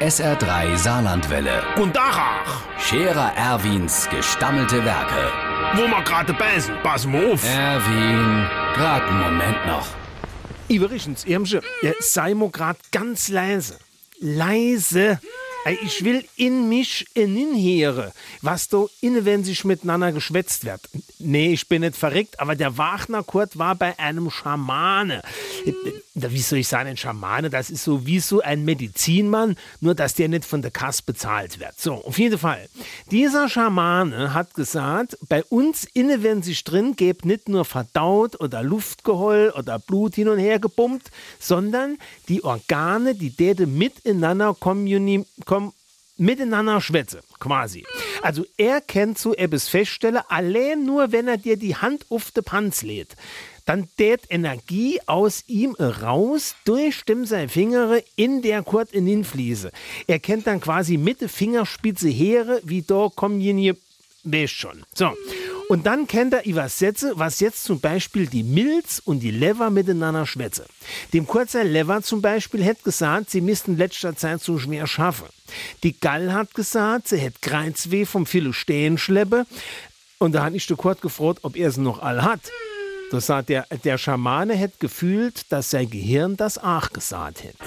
SR3 Saarlandwelle. Und Dachach, Scherer Erwins gestammelte Werke. wo wir gerade beißen, pass mal auf. Erwin, grad einen Moment noch. Übrigens, Irmsche, ja, sei mo grad ganz leise. Leise. Ich will in mich hinhören, was da innen, wenn sich miteinander geschwätzt wird. Nee, ich bin nicht verrückt, aber der Wagner Kurt war bei einem Schamane. Wie soll ich sagen, ein Schamane? Das ist so wie so ein Medizinmann, nur dass der nicht von der Kasse bezahlt wird. So, auf jeden Fall. Dieser Schamane hat gesagt, bei uns innen, wenn sich drin gibt, nicht nur verdaut oder Luftgeheul oder Blut hin und her gepumpt, sondern die Organe, die däte miteinander kommuni kom miteinander schwätze, quasi. Also er kennt so etwas feststelle, allein nur wenn er dir die Hand auf de Panz lädt. Dann tät Energie aus ihm raus, durch seine Finger in der Kurt in den Fliese. Er kennt dann quasi mit der Fingerspitze Heere, wie da kommen je weißt schon. So. Und dann kennt er übersetze, was jetzt zum Beispiel die Milz und die Lever miteinander schwätze. Dem kurzer Lever zum Beispiel hätte gesagt, sie müssten letzter Zeit so schwer schaffen. Die Gall hat gesagt, sie hätte Kreuzweh vom viele Stehen schleppe. Und da hat ich den Kurt gefragt, ob er es noch all hat. Da sagt der, der Schamane hätte gefühlt, dass sein Gehirn das auch gesagt hätte.